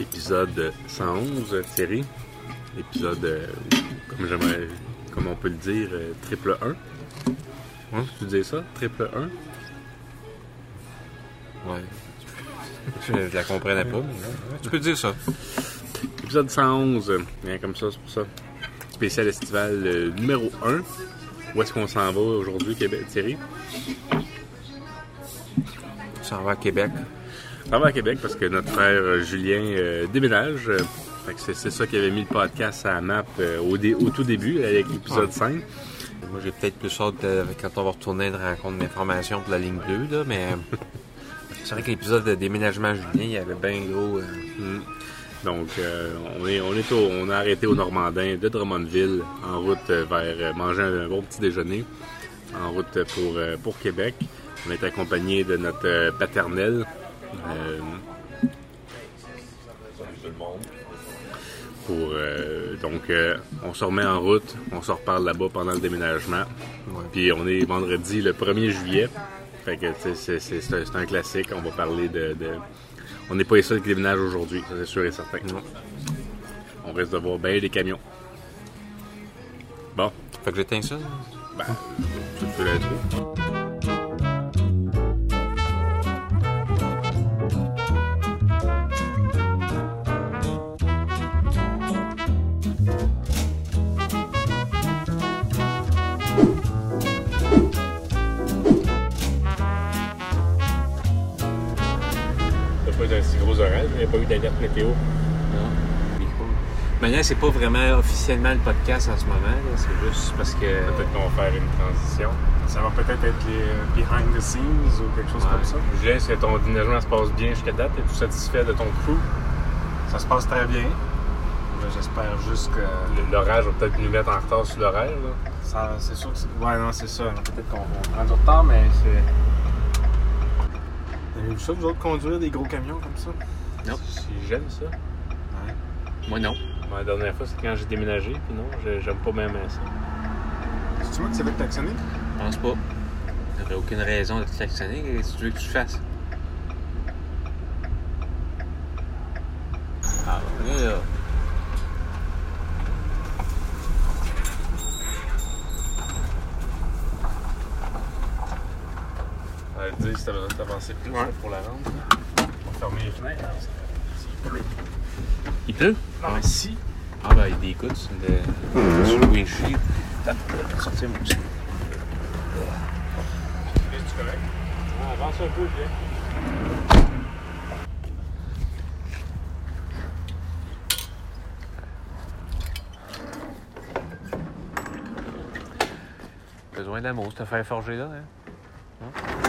épisode 111, Thierry. Épisode, euh, comme j'aimerais, comme on peut le dire, euh, triple 1. Ouais, tu disais ça? Triple 1? Ouais. Je, je la comprenais pas, mais ouais, tu peux dire ça. Épisode 111, euh, bien comme ça, c'est pour ça. Spécial estival euh, numéro 1. Où est-ce qu'on s'en va aujourd'hui, Québec, Thierry? Ça va à Québec. Va à Québec parce que notre frère euh, Julien euh, déménage. Euh, c'est, ça qui avait mis le podcast à la map euh, au, dé- au tout début, avec l'épisode 5. Moi, j'ai peut-être plus hâte de- quand on va retourner de rencontre d'information pour la ligne bleue, là, mais c'est vrai que l'épisode de déménagement Julien, il y avait bien gros. euh, Mm. Donc, on, est, on, est au- on a arrêté au Normandin de Drummondville en route vers manger un bon petit déjeuner en route pour, pour Québec. On est accompagné de notre paternel. Euh, pour, euh, donc, euh, on se remet en route, on se reparle là-bas pendant le déménagement. Puis on est vendredi le 1er juillet. Fait que c'est, un, classique. On va parler de. de- On n'est pas les seuls qui déménagent aujourd'hui, ça c'est sûr et certain. Non. On risque de voir bien des camions. Bon, Fait que j'éteins ça. ben, tu peux l'intro. Il n'y a pas eu d'alerte météo. Non. Maintenant, c'est pas vraiment officiellement le podcast en ce moment, là, c'est juste parce que. Peut-être qu'on va faire une transition. Ça va peut-être être les euh, behind the scenes ou quelque chose Ouais. comme ça. Julien, est-ce que ton déménagement se passe bien jusqu'à date? Es-tu satisfait de ton crew? Ça se passe très bien. J'espère juste que L'orage va peut-être nous mettre en retard sur l'horaire. là. ça, c'est sûr que c'est... Ouais, non, c'est ça. Peut-être qu'on va prendre du retard, mais c'est... Vous avez vu ça, vous autres, conduire des gros camions comme ça? Non. Si j'aime ça. Ouais. Moi, non. La dernière fois, c'est quand j'ai déménagé, puis non, j'ai- j'aime pas même ça. C'est-tu moi qui savais klaxonner? Je pense pas. J'aurais aucune raison de te klaxonner. Qu'est-ce que tu veux que tu fasses? Ah, là, là. On va te dire si t'as besoin d'avancer plus Ouais. pour la rendre. On va fermer les fenêtres. Il pleut? Non, mais si... Ah, ben, il y a des gouttes sur le, sur le windshield. Sortir mon petit. Es-tu correct? Ah, avance un peu, viens. Besoin d'amour, cette affaire forgée là, hein? Correct.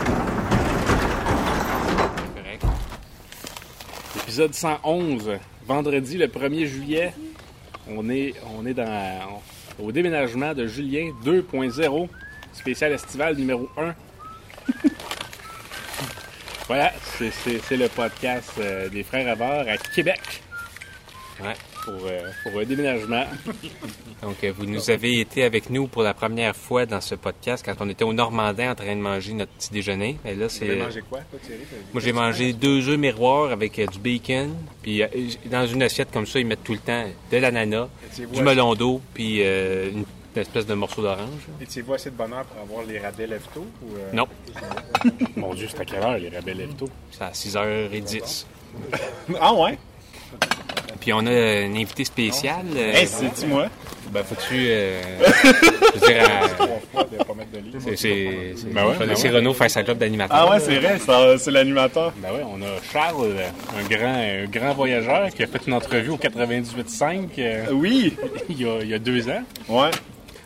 Épisode 111, vendredi le 1er juillet. On est, dans, au déménagement de Julien 2.0, spécial estival numéro 1. voilà, c'est le podcast euh, des Frères Avars à Québec Ouais. Pour, euh, pour un déménagement. Donc, euh, vous nous avez été avec nous pour la première fois dans ce podcast quand on était au Normandin en train de manger notre petit déjeuner. Et là, Tu c'est. mangé quoi, Thierry? Moi, j'ai mangé deux œufs miroirs avec euh, du bacon. Puis, euh, dans une assiette comme ça, ils mettent tout le temps de l'ananas, du melon d'eau, puis une espèce de morceau d'orange. Étiez-vous assez de bonheur pour avoir les rabais lève-tôt? Ou, euh, Non. Mon Dieu, c'est à quelle heure les rabais lève-tôt? C'est à 6h10. Ah ouais? Puis, on a un invité spécial. euh, Hey, c'est-tu moi? ben, faut-tu. euh, je veux dire, à- Trois fois de pas mettre de lit. c'est- Ben ouais, faut ben laisser ouais. Renaud faire sa job d'animateur. Ah ouais, c'est vrai, c'est c'est l'animateur. Ben oui, on a Charles, un grand, un grand voyageur qui a fait une entrevue au 98.5 euh, Oui! il, y a, il y a deux ans. Ouais.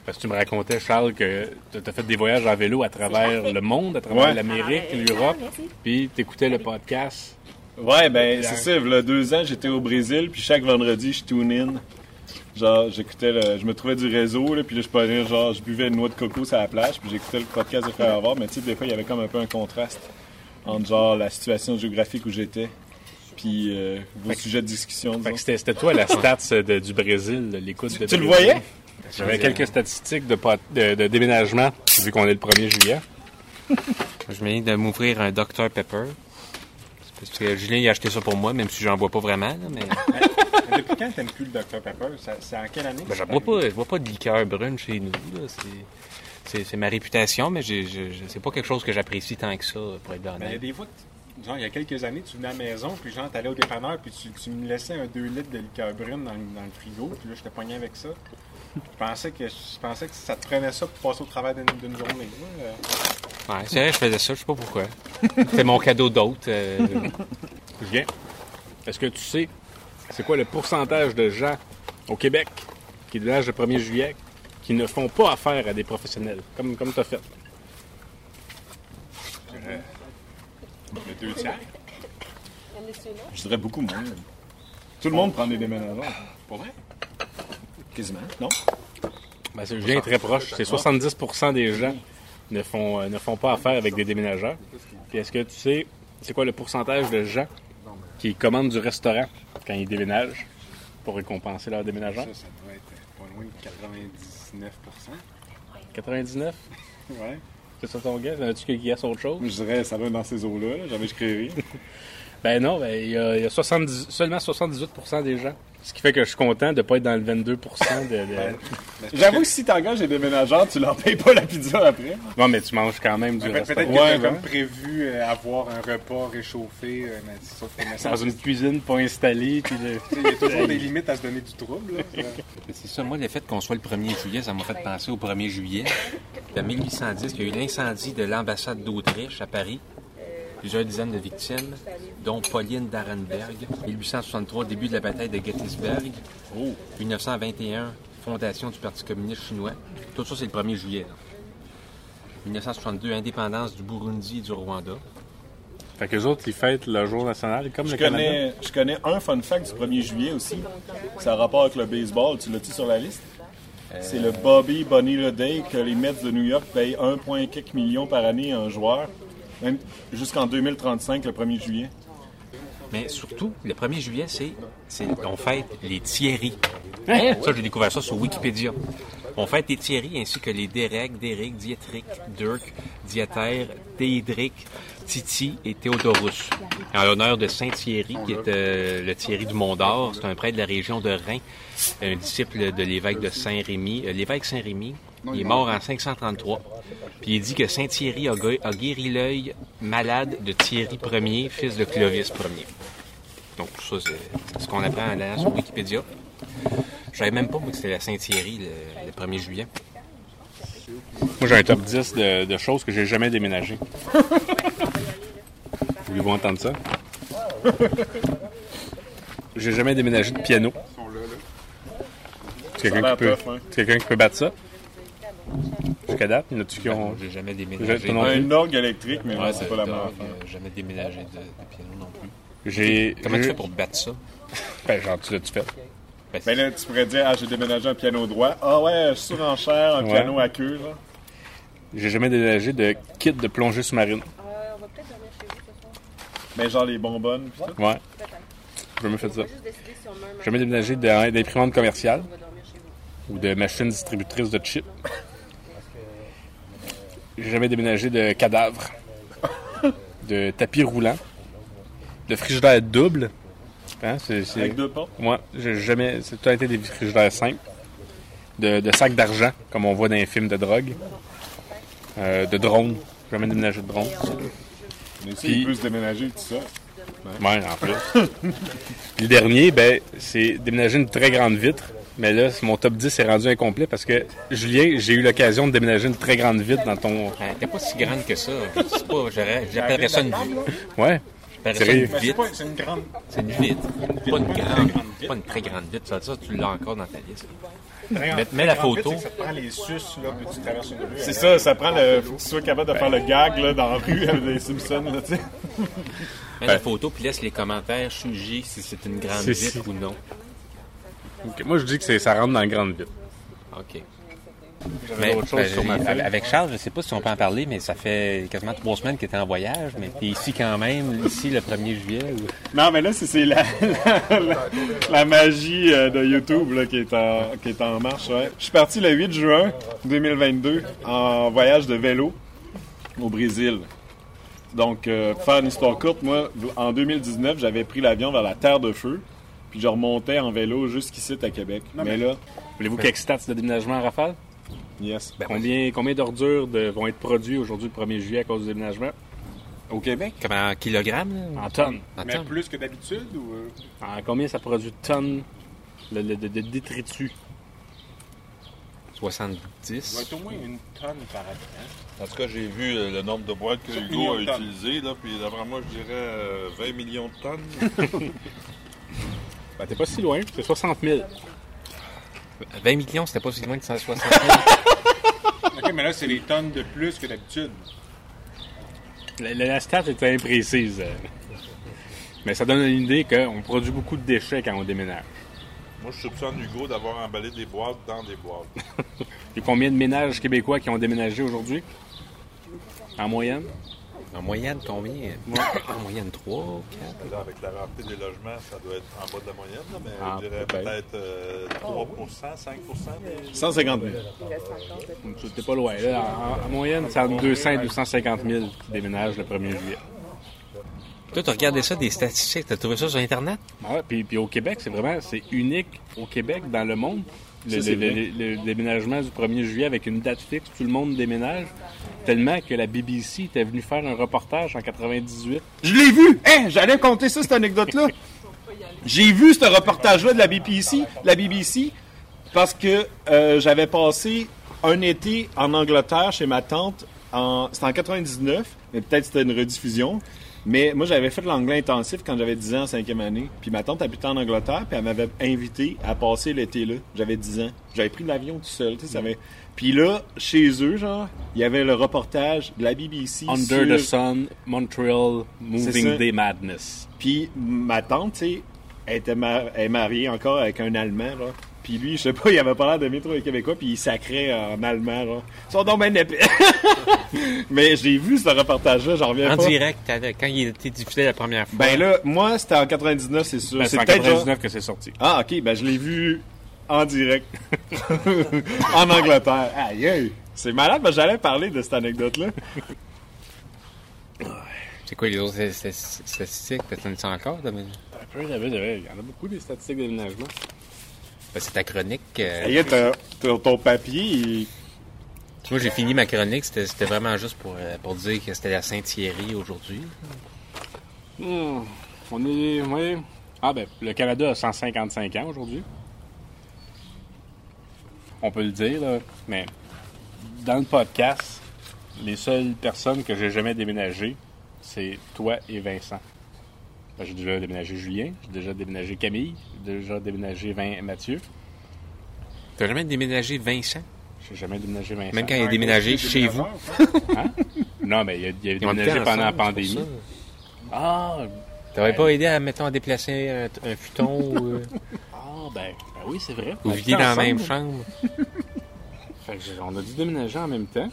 Parce que tu me racontais, Charles, que tu as fait des voyages en vélo à travers le monde, à travers Ouais. l'Amérique, l'Europe, puis tu écoutais le podcast. Ouais, ben, c'est ça, il y a deux ans, j'étais au Brésil, puis chaque vendredi, je tune in. Genre, j'écoutais le. Je me trouvais du réseau, là, puis là, je parlais, genre, je buvais une noix de coco sur la plage, puis j'écoutais le podcast de Frère Avoir, mais tu sais, des fois, il y avait comme un peu un contraste entre, genre, la situation géographique où j'étais, puis euh, vos sujets de discussion, Fait que c'était c'était toi la stats de- du Brésil, de l'écoute de Tu le Brésil. voyais? J'avais quelques statistiques de, pot- de- de déménagement, vu qu'on est le 1er juillet. Je viens de m'ouvrir un Dr Pepper. Parce que Julien, il a acheté ça pour moi, même si j'en bois pas vraiment. là, mais Mais depuis quand t'aimes plus le Dr Pepper? Ça- C'est en quelle année? ben, je bois pas, je bois pas de liqueur brune chez nous. là. C'est- C'est c'est ma réputation, mais j'ai- je- je- c'est pas quelque chose que j'apprécie tant que ça, pour être Mais Ben, il y a honnête. des fois, que- genre, il y a quelques années, tu venais à la maison, puis genre, t'allais au dépanneur, puis tu, tu me laissais un 2 litres de liqueur brune dans, le- dans le frigo, puis là, je te pognais avec ça. Je pensais que, je pensais que ça te prenait ça pour passer au travers d'une d'une journée. Euh, Ouais, c'est vrai, je faisais ça, je sais pas pourquoi. C'était mon cadeau d'hôte. euh, Julien, est-ce que tu sais c'est quoi le pourcentage de gens au Québec qui, de l'âge de 1er juillet, qui ne font pas affaire à des professionnels, comme, comme tu as fait? le deux tiers. Je dirais beaucoup moins. Tout le monde prend des déménageurs. Pour vrai? Quasiment. Non? Ben, c'est- Julien est très proche. C'est 70% des gens ne font, euh, ne font pas affaire avec des déménageurs. Puis est-ce que tu sais c'est quoi le pourcentage de gens qui commandent du restaurant quand ils déménagent pour récompenser leur déménageur? Ça, ça doit être pas loin de 99% 99? Ouais. C'est ça ton gars? As-tu qui guesse autre chose? Je dirais, ça être dans ces eaux-là. là. Jamais je crée rien. Ben non, ben, il y a, il y a 70 seulement 78 des gens. Ce qui fait que je suis content de ne pas être dans le 22 de, de- J'avoue que si t'engages des déménageurs, tu leur payes pas la pizza après. Non, mais tu manges quand même du Pe- restaurant. Peut-être que Ouais, comme prévu euh, avoir un repas réchauffé, euh, mais sauf que mais ça- Dans une cuisine pas installée. Puis le- il y a toujours des limites à se donner du trouble. C'est ça, moi, le fait qu'on soit le 1er juillet, ça m'a fait penser au 1er juillet. En 1810, il y a eu l'incendie de l'ambassade d'Autriche à Paris. Plusieurs dizaines de victimes, dont Pauline d'Arenberg. 1863, début de la bataille de Gettysburg. 1921, fondation du Parti communiste chinois. Tout ça, c'est le 1er juillet. là. 1962, indépendance du Burundi et du Rwanda. Fait qu'eux autres, ils fêtent le jour national comme Je le Canada. connais, je connais un fun fact du 1er juillet aussi. Ça a rapport avec le baseball. Tu l'as-tu sur la liste? C'est le Bobby Bonilla Day que les Mets de New York payent 1,4 million par année à un joueur. Même jusqu'en 2035, le 1er juillet. Mais surtout, le 1er juillet, c'est, c'est on fête les Thierry. Ça, j'ai découvert ça sur Wikipédia. On fête les Thierry ainsi que les Derek, Derek, Dietrich, Dirk, Dieter, Dédric, Titi et Théodorus. En l'honneur de Saint Thierry, qui est euh, le Thierry du Mont d'Or. C'est un prêtre de la région de Reims, un disciple de l'évêque de Saint-Rémy. Euh, L'évêque Saint-Rémy, il est mort en 533. Puis il dit que Saint Thierry a, gu- a guéri l'œil malade de Thierry Ier, fils de Clovis Ier. Donc ça, c'est ce qu'on apprend en allant sur Wikipédia. Je savais même pas moi, que c'était la Saint-Thierry le, le 1er juillet. Moi, j'ai un top 10 de, de choses que j'ai jamais déménagées. Voulez-vous entendre ça? J'ai jamais déménagé de piano. C'est quelqu'un qui, peut- hein. c'est quelqu'un qui peut battre ça? Jusqu'à date, il y en a-tu qui ont... J'ai jamais déménagé. toi non plus? Un orgue électrique, mais Ouais, c'est pas la même affaire. euh, jamais déménagé de, de piano non plus. J'ai... Comment tu fais pour battre ça? Ben, genre, tu l'as-tu fait? Ben, Ben là, tu pourrais dire, ah, j'ai déménagé un piano droit. Ah ouais, surenchère, un Ouais. piano à queue, là. J'ai jamais déménagé de kit de plongée sous-marine. Ben genre les bonbonnes, pis tout. Ouais. J'ai jamais fait ça. J'ai jamais déménagé d'imprimante commerciale ou de machine distributrice de chips. J'ai jamais déménagé de cadavres, de tapis roulants, de frigidaire double. Hein, c'est, c'est- Avec deux portes? Moi, j'ai jamais. C'est tout a été des frigidaires simples. De, de sacs d'argent, comme on voit dans les films de drogue. Euh, de drones. J'ai jamais déménagé de drone. Mais ça, Puis- il peut se déménager, tout ça. Ouais, en plus. Puis le dernier, ben, c'est déménager une très grande vitre. Mais là, mon top 10 est rendu incomplet parce que, Julien, j'ai eu l'occasion de déménager une très grande vitre dans ton. Elle était pas si grande que ça. C'est pas, j'aurais- j'appellerais ça une vitre. Ouais. C'est une grande. C'est une vitre. Pas une grande, pas une très grande vitre. Ça, ça, tu l'as encore dans ta liste. Mets- mets la photo. vite, c'est que Ça prend les sus, là, puis tu traverses une rue. C'est ça, ça prend le. Faut que tu sois capable de faire le gag, là, dans la rue avec les Simpsons, là, tu sais. Mets la photo puis laisse les commentaires juger si c'est une grande C'est- vitre ou non. Moi, je dis que c'est- ça rentre dans la grande vitre. OK. J'avais Mais, ben, sur ma avec- Charles, je sais pas si on peut en parler, mais ça fait quasiment trois semaines qu'il était en voyage, mais ici quand même, ici le 1er juillet. ou- Non, mais là, c'est- c'est la, la, la- la magie euh, de YouTube là, qui, est en, qui est en marche. Ouais. Je suis parti le 8 juin 2022 en voyage de vélo au Brésil. Donc, euh, pour faire une histoire courte, moi, en 2019, j'avais pris l'avion vers la Terre de Feu, puis je remontais en vélo jusqu'ici à Québec. mais, là, Voulez-vous quelques stats de déménagement à rafale? yes. combien, combien d'ordures de- vont être produits aujourd'hui le 1er juillet à cause du déménagement? Au Québec? Comme en kilogrammes? En tonnes. En Mais tonnes. plus que d'habitude ou. euh, En combien ça produit de tonnes de, de- de- de détritus? Ça doit 70. être au moins une tonne par habitant. En tout cas, j'ai vu euh, le nombre de boîtes que Hugo a utilisées, là, puis d'après moi, je dirais euh, 20 millions de tonnes. Ben, t'es pas si loin, c'est 60 000. 20 millions, c'était pas si loin que 160 000. Ok, mais là, c'est des tonnes de plus que d'habitude. La, la- la stat est imprécise. Mais ça donne une idée qu'on produit beaucoup de déchets quand on déménage. moi, je soupçonne Hugo d'avoir emballé des boîtes dans des boîtes. Il y a combien de ménages québécois qui ont déménagé aujourd'hui? En moyenne? En moyenne, combien? En moyenne, 3, 4. Là, avec la rareté des logements, ça doit être en bas de la moyenne, là, mais Ah, je dirais peut-être. peut-être euh, 3% 5 des... 150 000. C'était pas loin. Là, en, en moyenne, c'est entre 200 et 250 000 qui déménagent le 1er juillet. Toi, tu as regardé ça, des statistiques, tu as trouvé ça sur Internet? Ah ouais, puis, puis au Québec, c'est vraiment c'est unique au Québec, dans le monde. Le, Ça, c'est le- vrai. le- le déménagement du 1er juillet avec une date fixe, tout le monde déménage. Tellement que la BBC était venue faire un reportage en 98. Je l'ai vu! Hein, j'allais compter ça, cette anecdote-là. J'ai vu ce reportage-là de la BBC, la BBC parce que euh, j'avais passé un été en Angleterre chez ma tante. En, c'était en 99, mais peut-être c'était une rediffusion. Mais moi, j'avais fait de l'anglais intensif quand j'avais 10 ans en cinquième année. Puis ma tante habitait en Angleterre, puis elle m'avait invité à passer l'été là. J'avais 10 ans. J'avais pris l'avion tout seul, tu sais, ça m'avait- Puis là, chez eux, genre, il y avait le reportage de la BBC Under sur- the Sun, Montreal, Moving. Day Madness. Puis ma tante, tu sais, elle, était mar- elle est mariée encore avec un Allemand, là. Puis lui, je sais pas, il avait pas l'air d'aimer trop les Québécois, puis il sacrait en allemand, là. Ils sont donc ben épais. Mais j'ai vu ce reportage-là, j'en reviens En pas. direct, t'avais- quand il était diffusé la première fois. Ben là, moi, c'était en 99, c'est sûr. Ben, c'est en peut-être genre- 99 que c'est sorti. Ah, ok, ben je l'ai vu en direct. en Angleterre. Aïe, aïe. C'est malade, ben j'allais parler de cette anecdote-là. C'est quoi les autres st- st- statistiques? Peut-être en as encore? de- Ben, il y avait- il y avait- il y en a beaucoup des statistiques de déménagement. c'est ta chronique. euh, Aïe, t'as- t'as ton papier, il- Moi, j'ai fini ma chronique. C'était c'était vraiment juste pour, euh, pour dire que c'était la Saint-Thierry aujourd'hui. Hmm, On est. ouais. Ah, ben, le Canada a 155 ans aujourd'hui. On peut le dire, là, mais dans le podcast, les seules personnes que j'ai jamais déménagées, c'est toi et Vincent. Ben, j'ai déjà déménagé Julien, j'ai déjà déménagé Camille, j'ai déjà déménagé Vin- Mathieu. T'as jamais déménagé Vincent? J'ai jamais déménagé Vincent. Même quand il a déménagé chez vous. Non, mais il a, il déménagé pendant la ensemble, pandémie. Ah, T'aurais pas aidé à, mettons, à déplacer un, un futon ou... euh, ben, ben oui, c'est vrai. Vous On viviez dans la même chambre. Fait que j'ai- on a dû déménager en même temps.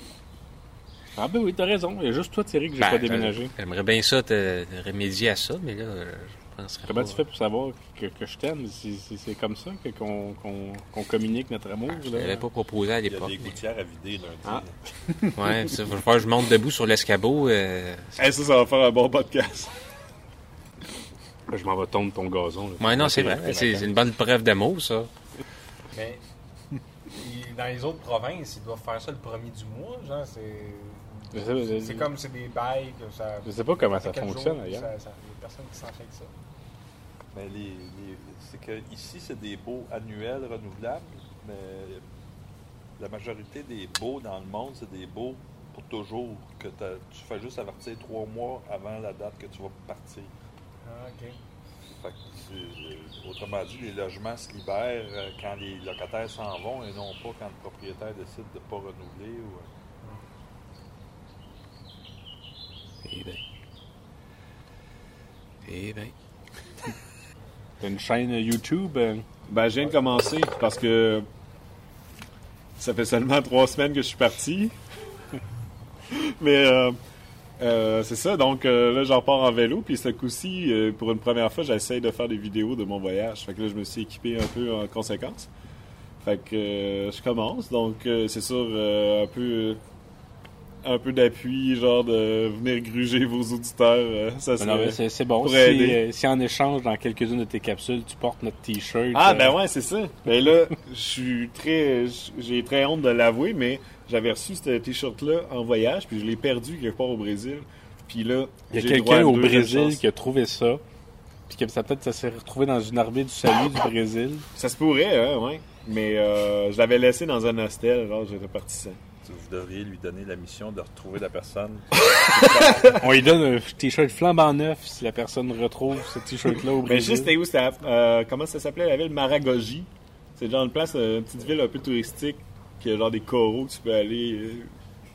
Ah ben oui, t'as raison. Il y a juste toi, Thierry, que j'ai Ben, pas déménagé. J'aimerais bien ça te remédier à ça, mais là, euh, je penserais Comment pas. tu fais pour savoir que, que je t'aime? C'est- comme ça qu'on communique notre amour? Je là? l'avais pas proposé à Il y a l'époque. des mais- gouttières à vider lundi. Ah. Ouais, ça, va falloir que je monte debout sur l'escabeau. euh, Eh, ça, ça va faire un bon podcast. Je m'en vais tondre ton gazon. là. Ouais, non, c'est vrai. C'est une bonne preuve d'amour, ça. Mais dans les autres provinces, ils doivent faire ça le premier du mois. Genre, c'est. Comme c'est des bails que ça. Je sais pas comment ça fonctionne, jour, d'ailleurs. ça- ça- Il y a personne qui s'en fait que ça. Mais les, les- c'est que ici, c'est des baux annuels renouvelables, mais la majorité des baux dans le monde, c'est des baux pour toujours, que tu fais juste avertir trois mois avant la date que tu vas partir. Ah, ok. Fait que c'est- euh, autrement dit, les logements se libèrent euh, quand les locataires s'en vont et non pas quand le propriétaire décide de ne pas renouveler. Ou, euh, Eh ben. Eh ben. T'as une chaîne YouTube? Ben, je viens de commencer parce que ça fait seulement trois semaines que je suis parti. Mais euh, euh, c'est ça, donc euh, là, j'en pars en vélo. Puis ce coup-ci, euh, pour une première fois, j'essaye de faire des vidéos de mon voyage. Fait que là, je me suis équipé un peu en conséquence. Fait que je commence. Donc, c'est sûr, un peu. un peu d'appui, genre de venir gruger vos auditeurs, ça Ben non, serait... mais c'est bon. pour Si, aider. si en échange, dans quelques-unes de tes capsules, tu portes notre t-shirt. Ah, euh, ben ouais, c'est ça. Ben là, je suis très. J'ai très honte de l'avouer, mais j'avais reçu ce t-shirt-là en voyage, puis je l'ai perdu quelque part au Brésil. Puis là, Il y a quelqu'un au Brésil qui a trouvé ça. Puis que ça peut-être ça s'est retrouvé dans une armée du salut du Brésil. Ça se pourrait, hein, ouais. Mais euh, je l'avais laissé dans un hostel, genre j'étais parti sans. Vous devriez lui donner la mission de retrouver la personne. On lui donne un t-shirt flambant neuf si la personne retrouve ce t-shirt-là au Mais Brésil. c'était où? C'était à- euh, comment ça s'appelait la ville? Maragogi. C'est genre une place, euh, une petite ville un peu touristique, qui a genre des coraux que tu peux aller euh,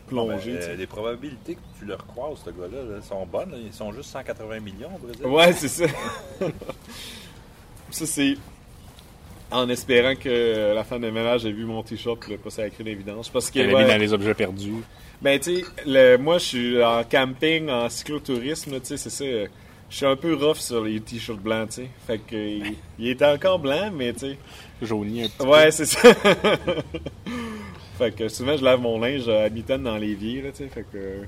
plonger. Ben, euh, les probabilités que tu le recroises, ce gars-là, là, sont bonnes. là. Ils sont juste 180 millions au Brésil. Ouais, c'est ça. ça, c'est en espérant que la femme de ménage ait vu mon t-shirt pour le passer à écrit d'évidence. Parce que, Elle l'a ouais, mis dans les objets perdus. ben, tu sais, moi, je suis en camping, en cyclotourisme, tu sais, c'est ça. Je suis un peu rough sur les t-shirts blancs, tu sais. Fait que, il, il était encore blanc, mais tu sais. Jauni un petit Ouais, c'est ça. fait que souvent, je lave mon linge à mitaine dans l'évier, là, tu sais. Fait que,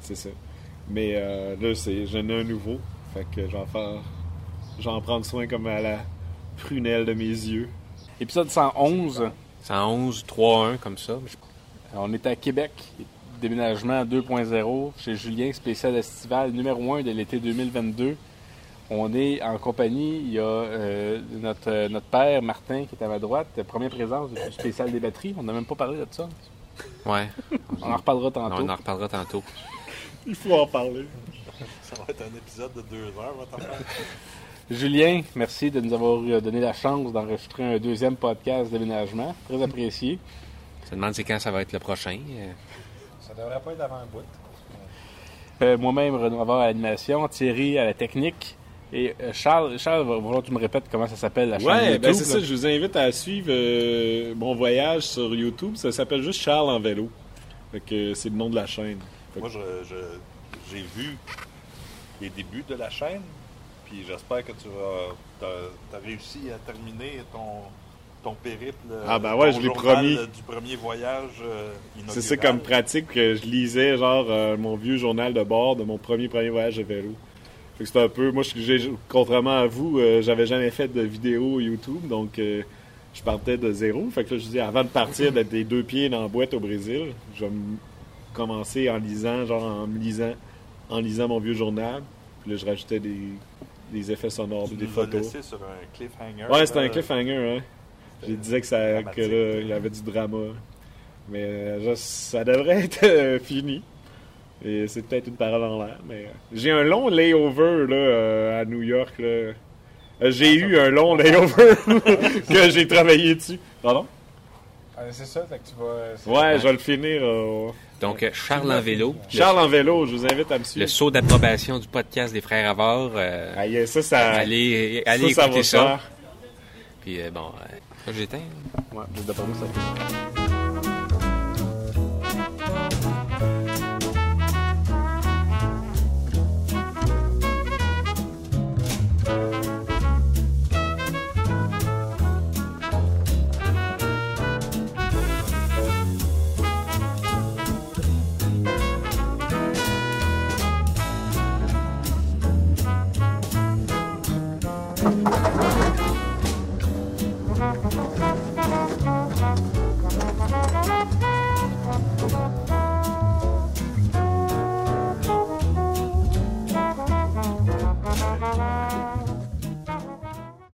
c'est ça. Mais euh, là, c'est, j'en ai un nouveau. Fait que j'en faire, j'en prendre soin comme à la prunelle de mes yeux. Épisode 111. 111, 3-1, comme ça. On est à Québec. Déménagement 2.0 chez Julien, spécial estival numéro 1 de l'été 2022. On est en compagnie, il y a euh, notre, euh, notre père Martin qui est à ma droite, première présence du spécial des batteries. On n'a même pas parlé de ça. Ouais. On en reparlera On tantôt. en reparlera tantôt. Il faut en parler. Ça va être un épisode de deux heures, votre affaire. Julien, merci de nous avoir euh, donné la chance d'enregistrer un deuxième podcast déménagement. Très apprécié. Je me demande c'est quand ça va être le prochain. Ça devrait pas être avant un bout. Euh, Moi-même, Renaud Havard à l'animation, Thierry à la technique. Et euh, Charles, Charles, va que tu me répètes comment ça s'appelle la chaîne Ouais, YouTube. ben c'est ça. Je vous invite à suivre euh, mon voyage sur YouTube. Ça s'appelle juste Charles en vélo. Que c'est le nom de la chaîne. Fait Moi, j'ai vu les débuts de la chaîne, puis j'espère que tu vas. As réussi à terminer ton, ton périple. Ah, ben ton ouais, je l'ai promis. euh, Du premier voyage euh. C'est ça comme pratique que je lisais genre euh, mon vieux journal de bord de mon premier premier voyage de vélo. C'était un peu moi je- contrairement à vous, euh, j'avais jamais fait de vidéo YouTube donc euh, je partais de zéro. Fait que là je dis avant de partir d'être des deux pieds dans la boîte au Brésil, je vais commencer en lisant genre en me lisant en lisant mon vieux journal. Puis là je rajoutais des, des effets sonores, Tu des nous photos. sur un cliffhanger. Ouais, c'était un euh, cliffhanger, hein. J'ai disais que ça que là, il y avait du drama. Mais euh, ça devrait être fini. Et c'est peut-être une parole en l'air, mais euh, j'ai un long layover là euh, à New York là. Euh, j'ai eu un long layover que j'ai travaillé dessus. Pardon? c'est ça, fait que tu vas. Ouais, je vais le finir. euh, Donc, Charles en vélo. le- Charles en vélo, je vous invite à me Le, suivre. saut d'approbation du podcast des frères Avard. euh, Ah, yeah, ça, ça, allez ça, allez ça écouter va ça. faire. Puis euh, bon, euh, ça, j'éteins. Ouais, d'après moi, ça